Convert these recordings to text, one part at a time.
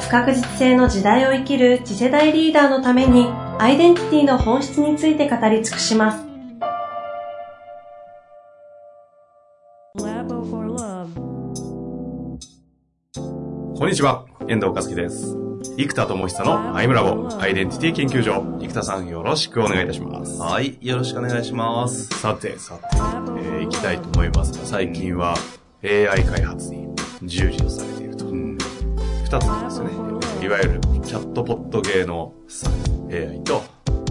不確実性の時代を生きる次世代リーダーのためにアイデンティティの本質について語り尽くします。こんにちは、遠藤和樹です。生田智久のアイムラボアイデンティティ研究所。生田さんよろしくお願いいたします。はい、よろしくお願いします。さて、さて、えー、行きたいと思いますが、最近は AI 開発に従事をされていると。二、つなんですよね。いわゆるチャットポット系の AI と、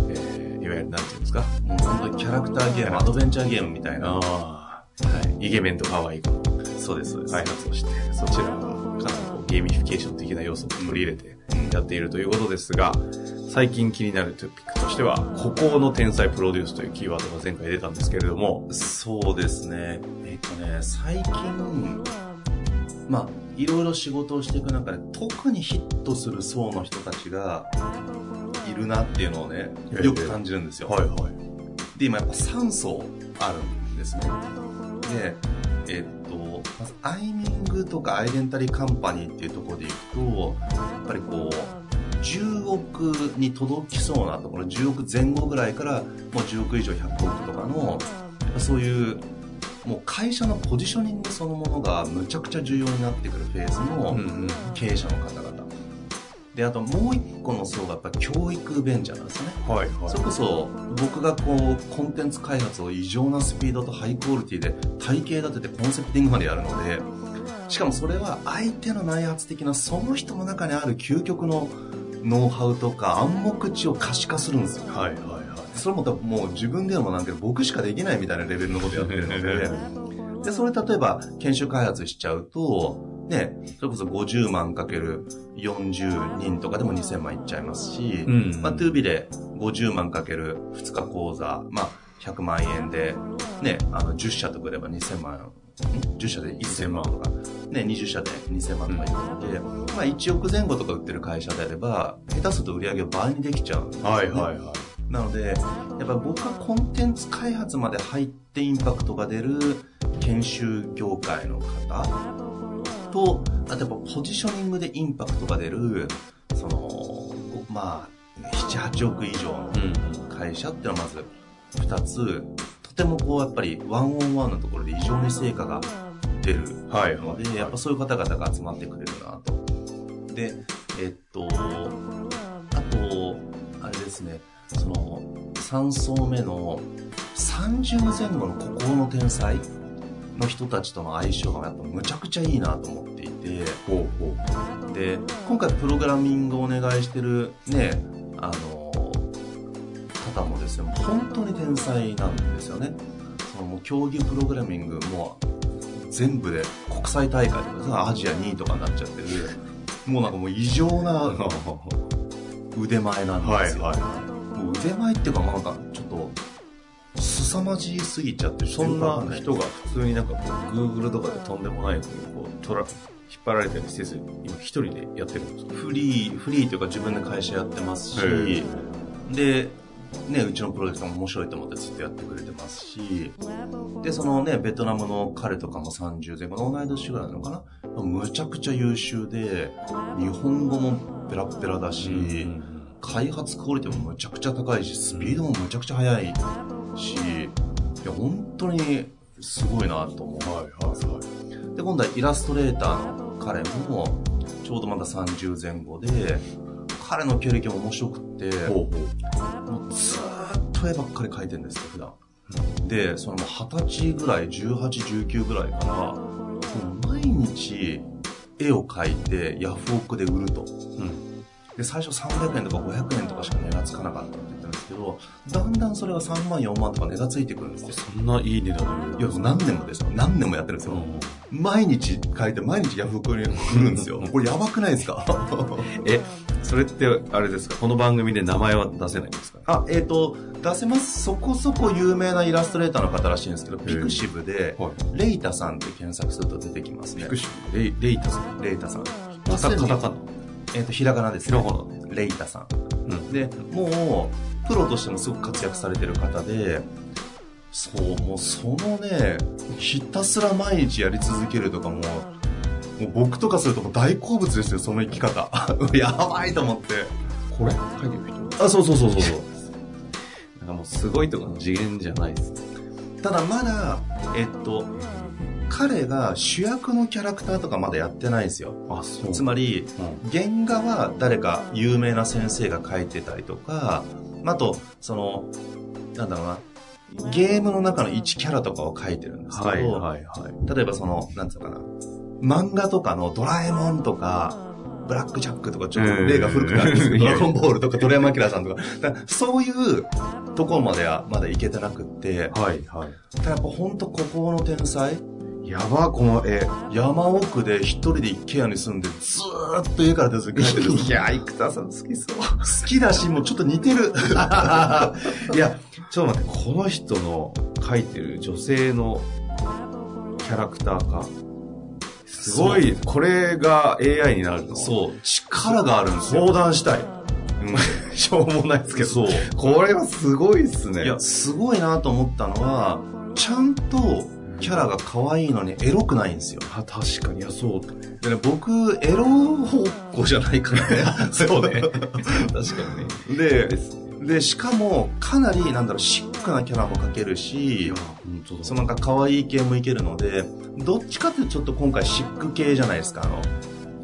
えー、いわゆるなんていうんですか？本当にキャラクターゲーム、アドベンチャーゲームみたいな。はい。イケメンと可愛い子。そうです、そうです。開発をして、そちらはかなりこうゲーミフィケーション的な要素を取り入れてやっているということですが、最近気になるトピックとしては、孤高の天才プロデュースというキーワードが前回出たんですけれども。そうですね。えっとね、最近、まあ、いろいろ仕事をしていく中で、特にヒットする層の人たちがいるなっていうのをね、よく感じるんですよ。はいはい。で、今やっぱ3層あるんですね。で、えっまずアイミングとかアイデンタリーカンパニーっていうところでいくとやっぱりこう10億に届きそうなところ10億前後ぐらいからもう10億以上100億とかのそういうもう会社のポジショニングそのものがむちゃくちゃ重要になってくるフェーズの経営者の方々。であともう一個の層がやっぱ教育ベンチャーなんですね、はいはい、それこそ僕がこうコンテンツ開発を異常なスピードとハイクオリティで体系立ててコンセプティングまでやるのでしかもそれは相手の内発的なその人の中にある究極のノウハウとか暗黙知を可視化するんですよ、はいはいはい、それも多分もう自分でもなんけど僕しかできないみたいなレベルのことやってるので。でそれ例えば研修開発しちゃうとね、それこそ50万かける40人とかでも2000万いっちゃいますし、うん、まあ、2B で50万かける2日講座、まあ、100万円で、ね、あの、10社とかれば2000万、10社で1000万とか、ね、20社で2000万とかいくので、まあ、1億前後とか売ってる会社であれば、下手すると売り上げを倍にできちゃうね、はいはいはい。なので、やっぱ僕はコンテンツ開発まで入ってインパクトが出る研修業界の方。と、あとやっぱポジショニングでインパクトが出る、その、まあ、7、8億以上の会社っていうのはまず2つ、とてもこうやっぱりワンオンワンのところで異常に成果が出るので、はい、やっぱそういう方々が集まってくれるなと。で、えっと、あと、あれですね、その、3層目の30前後の孤高の天才の人たちとの相性がやっぱむちゃくちゃいいなと思っていて。ほうほう。で今回プログラミングをお願いしてるねあの方もですね本当に天才なんですよね。そのもう競技プログラミングも全部で国際大会とかアジア2位とかになっちゃってる。もうなんかもう異常な腕前なんですよ、はいはい、もう腕前っていうかなんかちょっと凄まじすぎちゃってそんな人が普通になんかこう Google とかでとんでもないこうトラ引っ張られたりせず今一人でやってるんですかフリーフリーというか自分で会社やってますしでね、うちのプロジェクトも面白いと思ってずっとやってくれてますし、で、そのね、ベトナムの彼とかも30前後の同い年ぐらいなのかな？むちゃくちゃ優秀で、日本語もペラペラだし、開発クオリティもむちゃくちゃ高いし、スピードもむちゃくちゃ速いし、いや、本当にすごいなと思う。はいはい。で、今度はイラストレーターの彼も、ちょうどまだ30前後で、彼の経歴も面白くって、もうずっと絵ばっかり描いてるんですよ、普段。で、そのもう20歳ぐらい、18、19ぐらいから、毎日絵を描いてヤフオクで売ると。うんで、最初300円とか500円とかしか値がつかなかったって言ったんですけど、だんだんそれが3万、4万とか値がついてくるんですよ。そんないい値段いや、何年もですよ。何年もやってるんですよ。毎日書いて、毎日ヤフオクに来るんですよ。これやばくないですか？え、それって、あれですか？この番組で名前は出せないんですか？あ、えっ、と、出せます。そこそこ有名なイラストレーターの方らしいんですけど、ピクシブで、はいレイタさんって検索すると出てきますね。ピクシブ？レイ、レイタさん。レイタさん。カタカナ。えっ、と、ひらがなですね。レイタさん。うんで、もう、プロとしてもすごく活躍されてる方で、そう、もうそのね、ひたすら毎日やり続けるとかも、もう僕とかするともう大好物ですよ、その生き方。やばいと思って。これ？書いてる人？あ、そうそうそうそうそう。なんかもうすごいとかの次元じゃないですね。ただまだ、えっと、彼が主役のキャラクターとかまだやってないんですよ。つまり、うん原画は誰か有名な先生が描いてたりとか、あと、その、なんだろうな、ゲームの中の一キャラとかを描いてるんですけど、はいはいはい。例えばその、なんつうのかな、漫画とかのドラえもんとか、ブラックジャックとか、ちょっと例が古くなるんですけど、うんドラゴンボールとか鳥山明さんとか、そういうところまではまだいけてなくって、はいはい。ただやっぱ本当ここの天才、やば、この絵。山奥で一人で一軒家に住んで、ずーっと家から出ずに帰ってる。いや、生田さん好きそう。好きだし、もうちょっと似てる。いや、ちょっと待って、この人の描いてる女性のキャラクターか。すごい、これが AI になるのそう、力があるんですよ。相談したい。うん しょうもないですけど。そう。これはすごいっすね。いや、すごいなと思ったのは、ちゃんとキャラが可愛いのにエロくないんですよ。あ確かに、いや、そうだね。でね、僕、エロ方向じゃないからね。そうね。確かにね。でで、しかも、かなり、なんだろう、シックなキャラも描けるし。そのなんか可愛い系もいけるので、どっちかっていうとちょっと今回シック系じゃないですか、あの、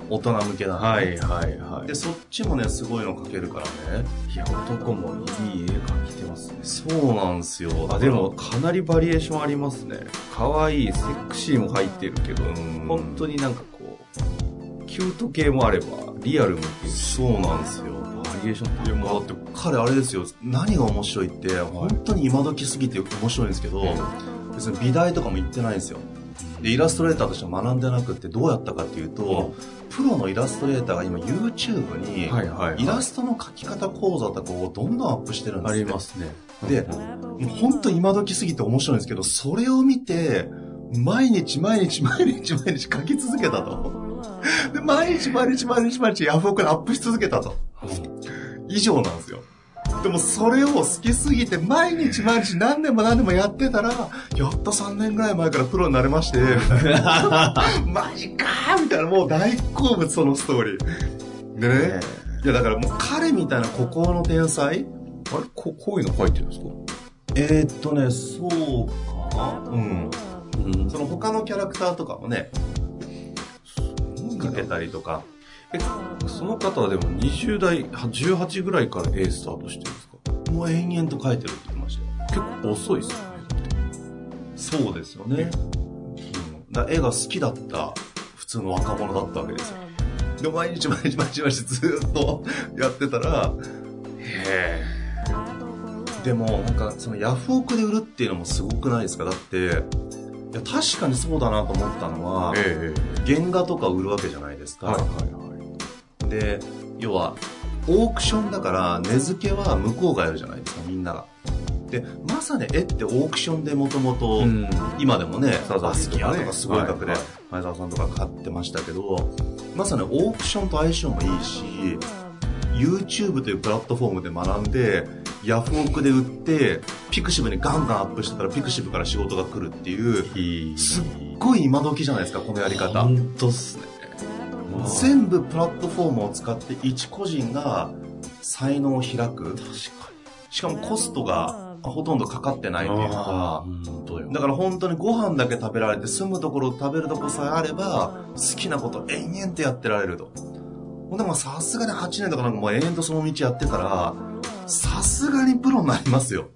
大人向けなのではいはいはい。で、そっちもね、すごいの描けるからね。いや、男もいい絵描いてますね。そうなんですよ。あ、でも、かなりバリエーションありますね。可愛いセクシーも入ってるけど、うん本当になんかこう、キュート系もあれば、リアルもいけるしそうなんですよ。バリエーションいや、もうだって彼あれですよ、何が面白いって、本当に今時すぎて面白いんですけど、別に美大とかも行ってないんですよ。で、イラストレーターとして学んでなくってどうやったかっていうと、プロのイラストレーターが今 YouTube に、イラストの描き方講座とかをどんどんアップしてるんですあよ。りますね。でもう本当今時すぎて面白いんですけど、それを見て、毎日毎日毎日毎日描き続けたと。で、毎日毎日毎日毎日ヤフオクにアップし続けたと。以上なんですよ。でもそれを好きすぎて毎日毎日何年も何年もやってたら、やっと3年ぐらい前からプロになれまして、みたいなマジかーみたいな、もう大好物そのストーリー。でね、いやだからもう彼みたいな孤高の天才？あれ？ここういうの書いてるんですか？えー、っとね、そうか。なうん。うん。その他のキャラクターとかもね、かけたりとか。え、その方はでも20代、18ぐらいから A スタートしてるんですか？もう延々と描いてるって言ってましたよ。結構遅いっすよね。そうですよね。うんだ絵が好きだった普通の若者だったわけですよ。で、毎日毎日毎日毎日ずーっとやってたら、へでもなんかそのヤフオクで売るっていうのもすごくないですか？だって、いや確かにそうだなと思ったのは、え原画とか売るわけじゃないですか。はいはいはい。で、要は、オークションだから、値付けは向こうがやるじゃないですか、みんなが。で、まさに絵ってオークションでもともと、うん今でもね、バスキアとかすごい額で前澤さんとか買ってましたけど、まさにオークションと相性もいいし、YouTube というプラットフォームで学んで、ヤフオクで売って、ピクシブにガンガンアップしてたらピクシブから仕事が来るっていう。すっごい今時じゃないですか、このやり方。本当っすね。全部プラットフォームを使って一個人が才能を開く。確かしかもコストがほとんどかかってないというか、本当よ。だから本当にご飯だけ食べられて住むところ食べるところさえあれば好きなこと延々とやってられると。ほんでもさすがに8年とかなんかもう延々とその道やってたら、さすがにプロになりますよ。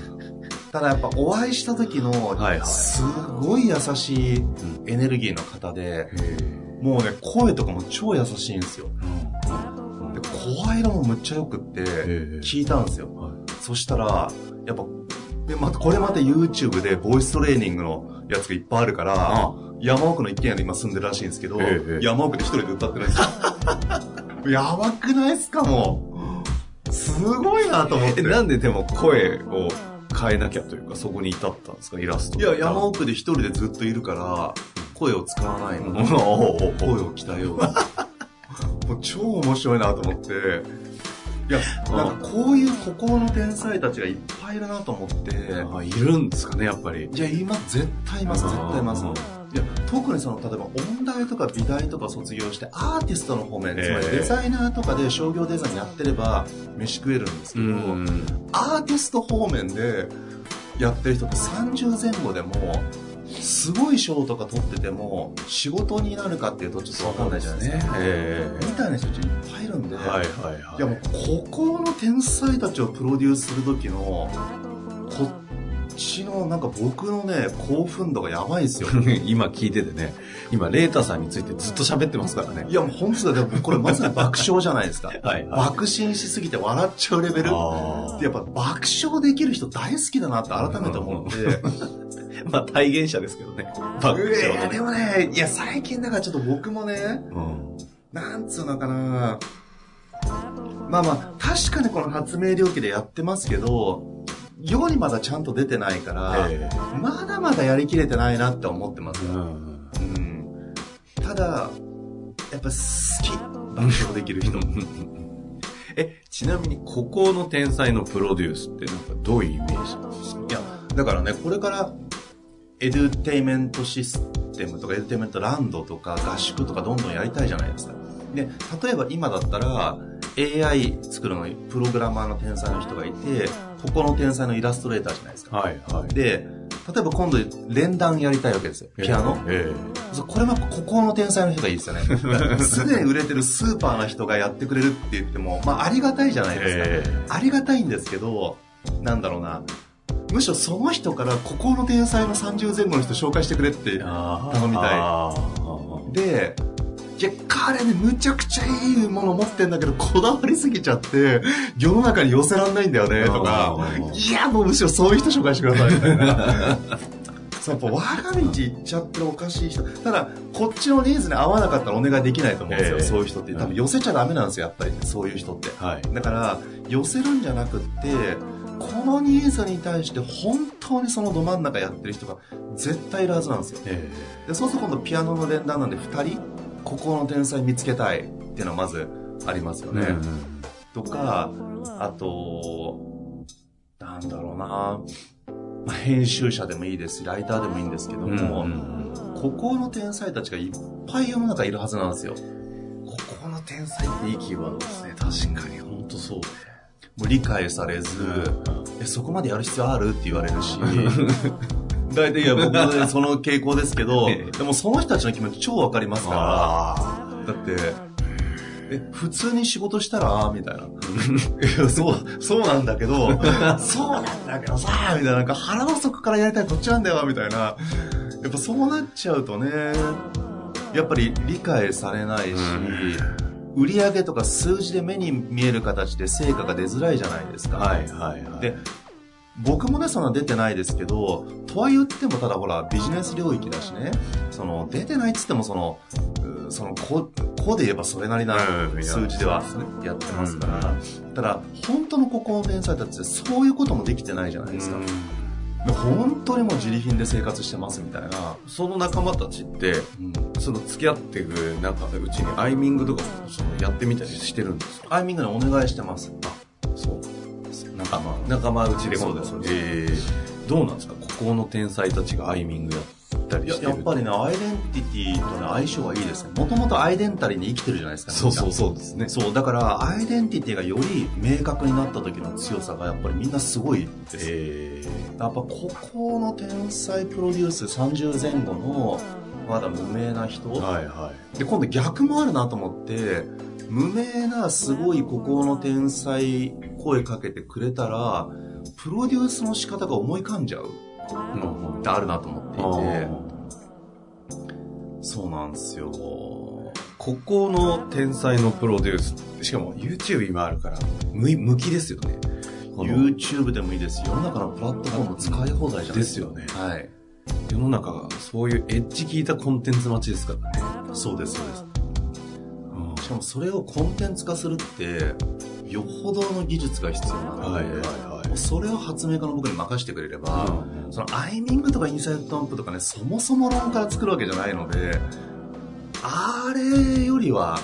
ただやっぱお会いした時のはいはいすごい優しいエネルギーの方で、もうね、声とかも超優しいんですよ。で、声色もむっちゃ良くって、え聞いたんですよ。はいそしたら、やっぱ、で、また、これまた YouTube でボイストレーニングのやつがいっぱいあるから、山奥の一軒家に今住んでるらしいんですけど、ええ山奥で一人で歌ってるんですよ。やばくないっすかもう。すごいなと思って。え、なんででも声を変えなきゃというか、そこに至ったんですかイラストいや、山奥で一人でずっといるから、声を使わないの。おー声を鍛えよう。もう超面白いなと思って。いや、なんかこういう孤高の天才たちがいっぱいいるなと思って。あいるんですかね、やっぱり。いや、今、絶対います、絶対います。あいや、特にその、例えば音大とか美大とか卒業して、アーティストの方面、ええつまりデザイナーとかで商業デザインやってれば、飯食えるんですけど、アーティスト方面でやってる人って30前後でも、すごい賞とか取ってても、仕事になるかっていうとちょっとわかんないじゃないですか。えみたいな人たちいっぱいいるんで、はいはいはい。いやもう、ここの天才たちをプロデュースする時の、こっちのなんか僕のね、興奮度がやばいですよ。今聞いててね、今、レータさんについてずっと喋ってますからね。いやもう本当だ、これまさに爆笑じゃないですか。はいはい。爆心しすぎて笑っちゃうレベル。あやっぱ爆笑できる人大好きだなって改めて思って。ー まあ、体現者ですけどね。爆笑いやのでもね、いや最近だからちょっと僕もね、うんなんつうのかなまあまあ、確かにこの発明領域でやってますけど、世にまだちゃんと出てないから、えまだまだやりきれてないなって思ってますえよ。うん。ただ、やっぱ好き。爆笑できる人。え、ちなみに、孤高の天才のプロデュースってなんかどういうイメージなんですか？いや、だからね、これから、エデュテイメントシステムとか、エデュテイメントランドとか、合宿とかどんどんやりたいじゃないですか。で、例えば今だったら、AI 作るのにプログラマーの天才の人がいて、ここの天才のイラストレーターじゃないですか。はいはい。で、例えば今度連弾やりたいわけですよ。ピアノ。えそうこれはここの天才の人がいいですよね。すでに売れてるスーパーな人がやってくれるって言っても、まあありがたいじゃないえですか。えありがたいんですけど、なんだろうな。むしろその人から、ここの天才の30前後の人紹介してくれって。頼みたいで、いや、彼ね、むちゃくちゃいいもの持ってんだけど、こだわりすぎちゃって、世の中に寄せらんないんだよね、とかいや、もうむしろそういう人紹介してください、みたいな。そうやっぱ我が道行っちゃってるおかしい人。ただ、こっちのニーズに合わなかったらお願いできないと思うんですよ、ええそういう人って。多分寄せちゃダメなんですよ、やっぱり、そういう人って。はい。だから、寄せるんじゃなくって、このニーズに対して本当にそのど真ん中やってる人が絶対いるはずなんですよ。えでそうすると今度ピアノの連弾なんで2人、ここの天才見つけたいっていうのはまずありますよね。えうんとか、あと、なんだろうな、まあ編集者でもいいですし、ライターでもいいんですけども、うんここの天才たちがいっぱい世の中いるはずなんですよ。ここの天才っていいキーワードですね。確かに、本当そうね。もう理解されず、え、そこまでやる必要ある？って言われるし、大体いや僕ねその傾向ですけど、ええ。でもその人たちの気持ち超わかりますあから、だって、え、普通に仕事したら？みたいな。いや、そう、そうなんだけど、そうなんだけどさ、みたいな、なんか腹の底からやりたいこっちなんだよ、みたいな。やっぱそうなっちゃうとね、やっぱり理解されないし、売り上げとか数字で目に見える形で成果が出づらいじゃないですか。はいはいはい。で、僕もね、そんな出てないですけど、とは言ってもただほら、ビジネス領域だしね、その、出てないっつってもその、うその、こで言えばそれなりなうん数字ではやってますから、ただ、本当のここの天才たちってそういうこともできてないじゃないですか。で本当にもう自利品で生活してますみたいな。その仲間たちって、うん。その付き合っていく中でうちにアイミングとかもそのやってみたりしてるんですか？タイミングでお願いしてます。そう。仲間。仲間内でそうですそうですえーどうなんですか？ここの天才たちがアイミングやったりしてるやっぱりね、アイデンティティとね、相性はいいですね。もともとアイデンタリーに生きてるじゃないですか。そうそうそうですねなそう、だから、アイデンティティがより明確になった時の強さが、やっぱりみんなすごいです。えやっぱ、ここの天才プロデュース30前後の、まだ無名な人。ー、はいはいで、今度逆もあるなと思って、無名なすごい孤高の天才声かけてくれたら、プロデュースの仕方が思い浮かんじゃううんってあるなと思っていあてー、そうなんですよ。ここの天才のプロデュースしかも YouTube 今あるから無向きですよね YouTube でもいいです。世の中のプラットフォーム使い放題じゃないですよねはい。世の中がそういうエッジ効いたコンテンツ待ちですからね。そうです、そうです。しかもそれをコンテンツ化するって、よほどの技術が必要なので、はいはいはいそれを発明家の僕に任せてくれれば、うんそのアイミングとかインサイドアンプとかね、そもそも論から作るわけじゃないので、あれよりは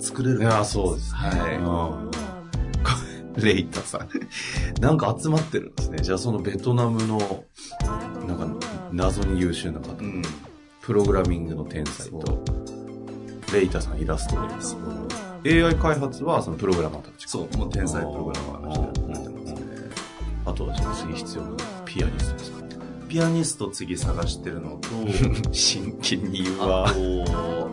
作れるいや、そうですね。はい。うん。レイタさん。なんか集まってるんですね。じゃあそのベトナムの、なんか謎に優秀な方、うん。プログラミングの天才そと、レイタさんイラストレー AI 開発はそのプログラマーたちか。そう、もう天才プログラマーの人やってますね。あとはじゃあ次必要な。のはピアニストですか？ピアニスト次探してるのと、真剣に言うあわ。と、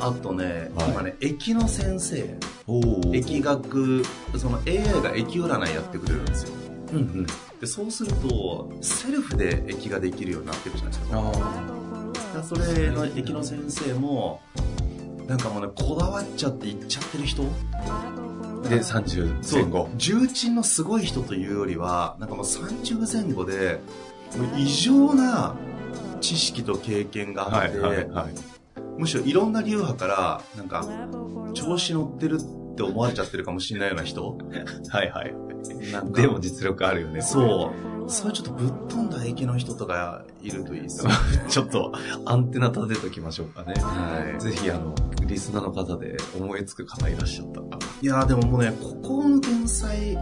あとね、はい今ね、駅の先生、疫学、その AI が駅占いやってくれるんですよ。うんうん。で、そうすると、セルフで駅ができるようになってるじゃないですか。あだからそれの駅の先生も、なんかもうね、こだわっちゃって行っちゃってる人あ。で、30前後。重鎮のすごい人というよりは、なんかもう30前後で、異常な知識と経験があって、はい。むしろいろんな流派から、なんか、調子乗ってるって思われちゃってるかもしれないような人？はいはい。でも実力あるよね。そう。そういうちょっとぶっ飛んだ駅の人とかいるといいですよね。ちょっとアンテナ立てときましょうかね。はいぜひあの、リスナーの方で思いつく方いらっしゃったら。いやーでももうね、ここの天才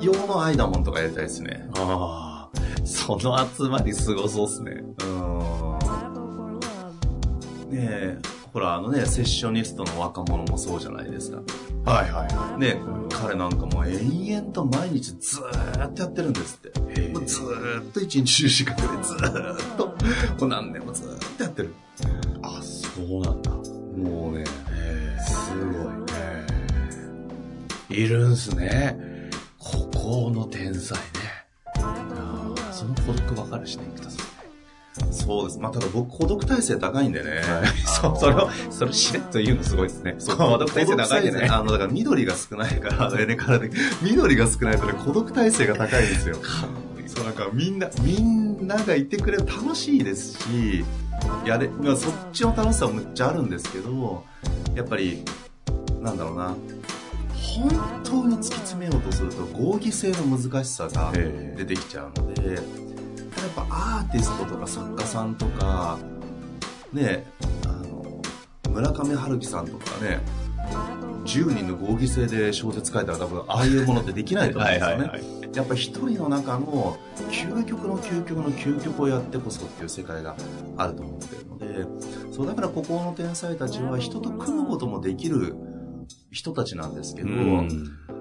用のアイダモンとかやりたいですね。ああ、その集まりすごそうっすね。うーん。ねえ、ほらあのね、セッショニストの若者もそうじゃないですか。はいはいはね、彼なんかもう延々と毎日ずーっとやってるんですって。もうずーっと一日中資格でずーっと、もう何年もずーっとやってる。あ、そうなんだ。もうね、すごい。いるんすね。ここの天才ね。その孤独わかるしね、生田さん。そうです。まあ、ただ僕孤独耐性高いんでね。そう、それを、それしれっと言うのすごいですね。そう、孤独体制長いんでね。あの、だから緑が少ないから、ね、体で、緑が少ないとね、孤独耐性が高いんですよ。そう、なんかみんな、みんながいてくれる楽しいですし、やれ、まあ、そっちの楽しさもむっちゃあるんですけど、やっぱり、なんだろうな、本当に突き詰めようとすると合議性の難しさが出てきちゃうので、やっぱアーティストとか作家さんとか、ね、あの、村上春樹さんとかね、10人の合議制で小説書いたら多分ああいうものってできないと思うんですよね。やっぱ一人の中の究極の究極の究極をやってこそっていう世界があると思ってるので、そうだからここの天才たちは人と組むこともできる人たちなんですけど、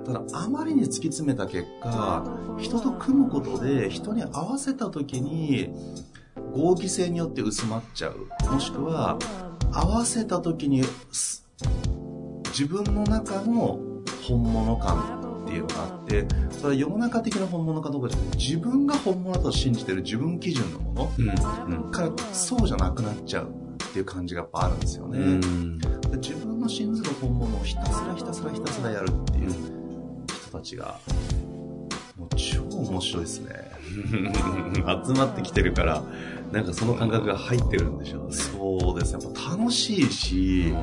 ただあまりに突き詰めた結果、人と組むことで人に合わせた時に合議性によって薄まっちゃう。もしくは合わせた時にす自分の中の本物感っていうのがあって、それは世の中的な本物かどうかじゃなくて、自分が本物だと信じてる自分基準のもうん。うん。のからそうじゃなくなっちゃうっていう感じがやっぱあるんですよね。うん。で自分の信ずる本物をひたすらひたすらひたすらやるっていう人たちが、もう超面白いですね。集まってきてるから、なんかその感覚が入ってるんでしょうね。そうですね。やっぱ楽しいし、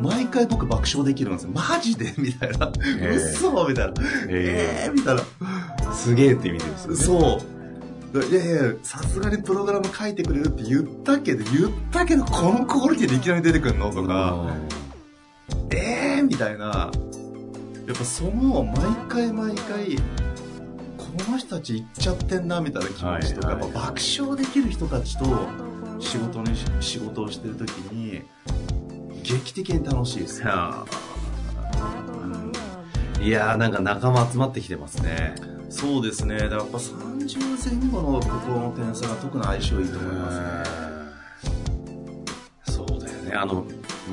毎回僕爆笑できるんですよ。マジで？みたいな。嘘？みたいな。ええーみたいな。ー、すげえって意味ですよね。そう。いやいや、さすがにプログラム書いてくれるって言ったけど、言ったけど、このクオリティでいきなり出てくるの？とか、えーみたいな。やっぱその、毎回毎回、この人たち行っちゃってんな、みたいな気持ちとか、はいはい爆笑できる人たちと仕事にし、仕事をしてるときに、劇的に楽しいです。はあうんいやーなんか仲間集まってきてますね。そうですね。だからやっぱ30前後のここの天才が特に相性いいと思いますね。そうだよね。あの、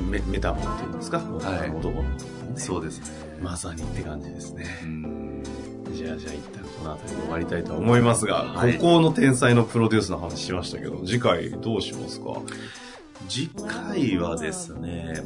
メメタボっていうんですか？はい男の子、ね。そうですね。まさにって感じですね。うんじゃあじゃあ一旦この辺りで終わりたいと思いますが、はいここの天才のプロデュースの話しましたけど、次回どうしますか？次回はですね、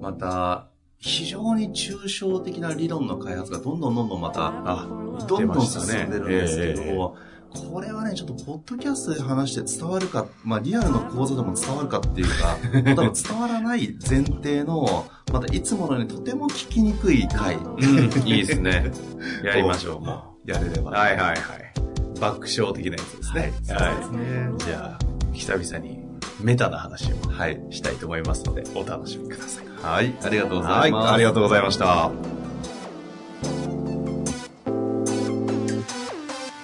また、非常に抽象的な理論の開発がどんどんどんどんまた、あ、どんどん進んでるんですけど、ええこれはね、ちょっとポッドキャストで話して伝わるか、まあリアルの講座でも伝わるかっていうか、多分伝わらない前提の、またいつものようにとても聞きにくい回。うん、いいですね。やりましょう、もやれれば。う。はいはいはい。爆笑的なやつですね。はいそうですねじゃあ、久々にメタな話をはい。したいと思いますので、お楽しみください。はい。ありがとうござはいい、ます。ありがとうございました。